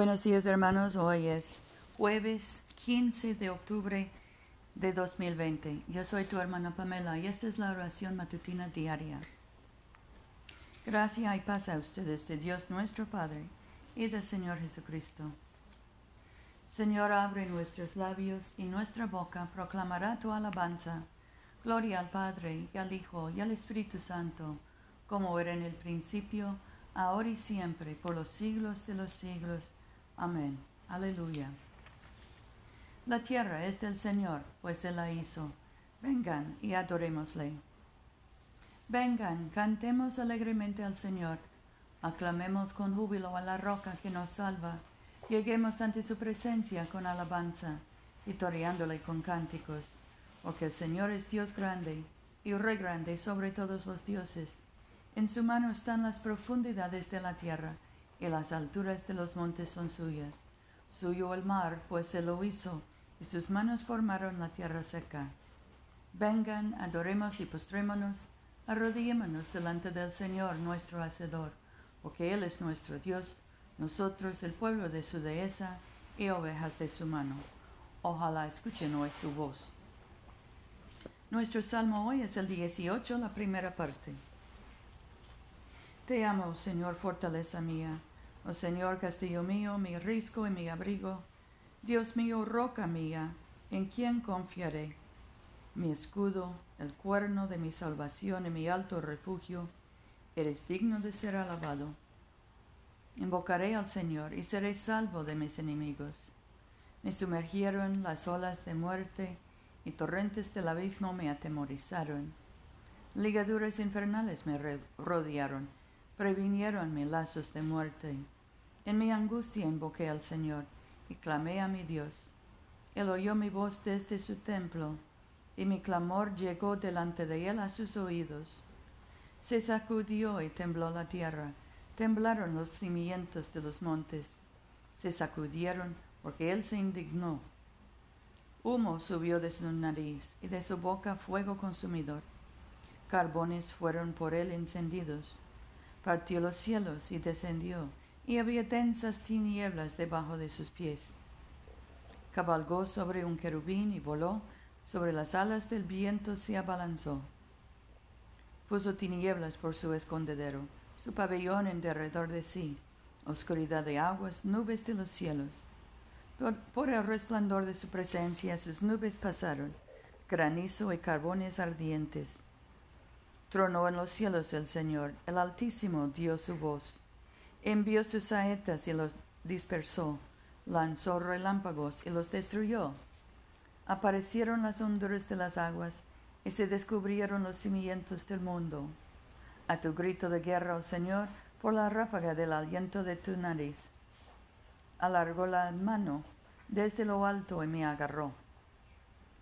Buenos días hermanos, hoy es jueves 15 de octubre de 2020. Yo soy tu hermana Pamela y esta es la oración matutina diaria. Gracia y paz a ustedes de Dios nuestro Padre y del Señor Jesucristo. Señor, abre nuestros labios y nuestra boca proclamará tu alabanza. Gloria al Padre y al Hijo y al Espíritu Santo, como era en el principio, ahora y siempre, por los siglos de los siglos. Amén. Aleluya. La tierra es del Señor, pues Él la hizo. Vengan y adorémosle. Vengan, cantemos alegremente al Señor. Aclamemos con júbilo a la roca que nos salva. Lleguemos ante su presencia con alabanza, victoriándole con cánticos. Porque el Señor es Dios grande y Rey grande sobre todos los dioses. En su mano están las profundidades de la tierra y las alturas de los montes son suyas. Suyo el mar, pues se lo hizo, y sus manos formaron la tierra seca. Vengan, adoremos y postrémonos, arrodillémonos delante del Señor nuestro Hacedor, porque Él es nuestro Dios, nosotros el pueblo de su dehesa y ovejas de su mano. Ojalá escuchen hoy su voz. Nuestro salmo hoy es el 18, la primera parte. Te amo, Señor, fortaleza mía Oh Señor, castillo mío, mi risco y mi abrigo, Dios mío, roca mía, en quien confiaré. Mi escudo, el cuerno de mi salvación y mi alto refugio, eres digno de ser alabado. Invocaré al Señor y seré salvo de mis enemigos. Me sumergieron las olas de muerte y torrentes del abismo me atemorizaron. Ligaduras infernales me rodearon previnieron mis lazos de muerte. En mi angustia invoqué al Señor y clamé a mi Dios. Él oyó mi voz desde su templo, y mi clamor llegó delante de él a sus oídos. Se sacudió y tembló la tierra, temblaron los cimientos de los montes, se sacudieron porque él se indignó. Humo subió de su nariz y de su boca fuego consumidor. Carbones fueron por él encendidos partió los cielos y descendió, y había densas tinieblas debajo de sus pies. Cabalgó sobre un querubín y voló, sobre las alas del viento se abalanzó. Puso tinieblas por su escondedero, su pabellón en derredor de sí, oscuridad de aguas, nubes de los cielos. Por, por el resplandor de su presencia sus nubes pasaron, granizo y carbones ardientes Tronó en los cielos el Señor, el Altísimo dio su voz. Envió sus saetas y los dispersó, lanzó relámpagos y los destruyó. Aparecieron las honduras de las aguas y se descubrieron los cimientos del mundo. A tu grito de guerra, oh Señor, por la ráfaga del aliento de tu nariz. Alargó la mano desde lo alto y me agarró.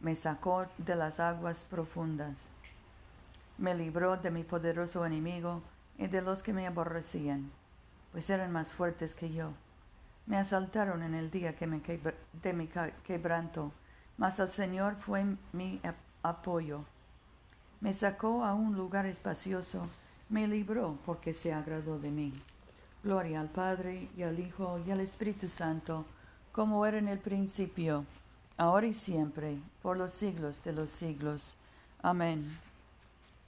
Me sacó de las aguas profundas me libró de mi poderoso enemigo y de los que me aborrecían, pues eran más fuertes que yo. Me asaltaron en el día que me de mi quebranto, mas el Señor fue mi apoyo. Me sacó a un lugar espacioso, me libró porque se agradó de mí. Gloria al Padre y al Hijo y al Espíritu Santo, como era en el principio, ahora y siempre, por los siglos de los siglos. Amén.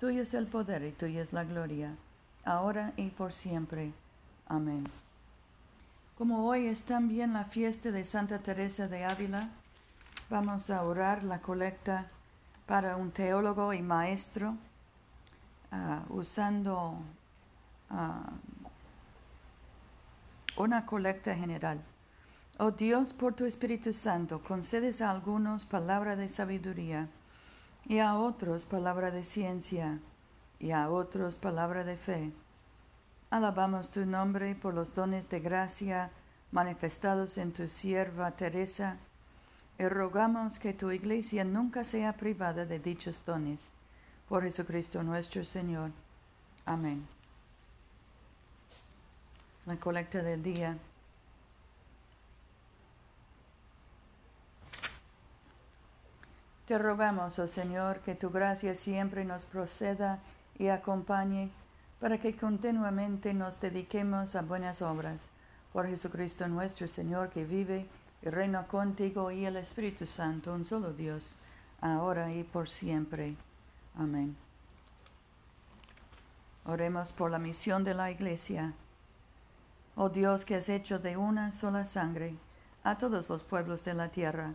Tuyo es el poder y tuya es la gloria, ahora y por siempre. Amén. Como hoy es también la fiesta de Santa Teresa de Ávila, vamos a orar la colecta para un teólogo y maestro ah, usando ah, una colecta general. Oh Dios, por tu Espíritu Santo, concedes a algunos palabra de sabiduría y a otros palabra de ciencia, y a otros palabra de fe. Alabamos tu nombre por los dones de gracia, manifestados en tu sierva Teresa, y rogamos que tu iglesia nunca sea privada de dichos dones. Por Jesucristo nuestro Señor. Amén. La colecta del día. Te rogamos, oh Señor, que tu gracia siempre nos proceda y acompañe para que continuamente nos dediquemos a buenas obras. Por Jesucristo nuestro Señor, que vive y reina contigo y el Espíritu Santo, un solo Dios, ahora y por siempre. Amén. Oremos por la misión de la Iglesia. Oh Dios, que has hecho de una sola sangre a todos los pueblos de la tierra,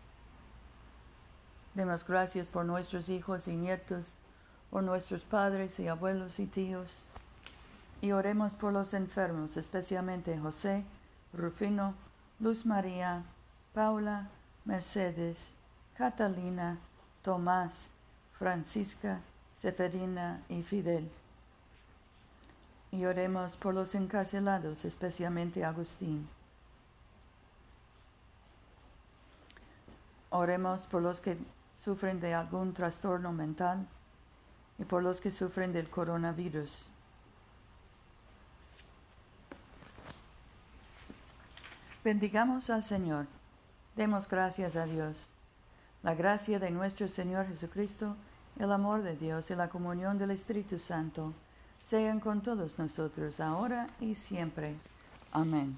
Demos gracias por nuestros hijos y nietos, por nuestros padres y abuelos y tíos. Y oremos por los enfermos, especialmente José, Rufino, Luz María, Paula, Mercedes, Catalina, Tomás, Francisca, Seferina y Fidel. Y oremos por los encarcelados, especialmente Agustín. Oremos por los que sufren de algún trastorno mental y por los que sufren del coronavirus. Bendigamos al Señor. Demos gracias a Dios. La gracia de nuestro Señor Jesucristo, el amor de Dios y la comunión del Espíritu Santo sean con todos nosotros ahora y siempre. Amén.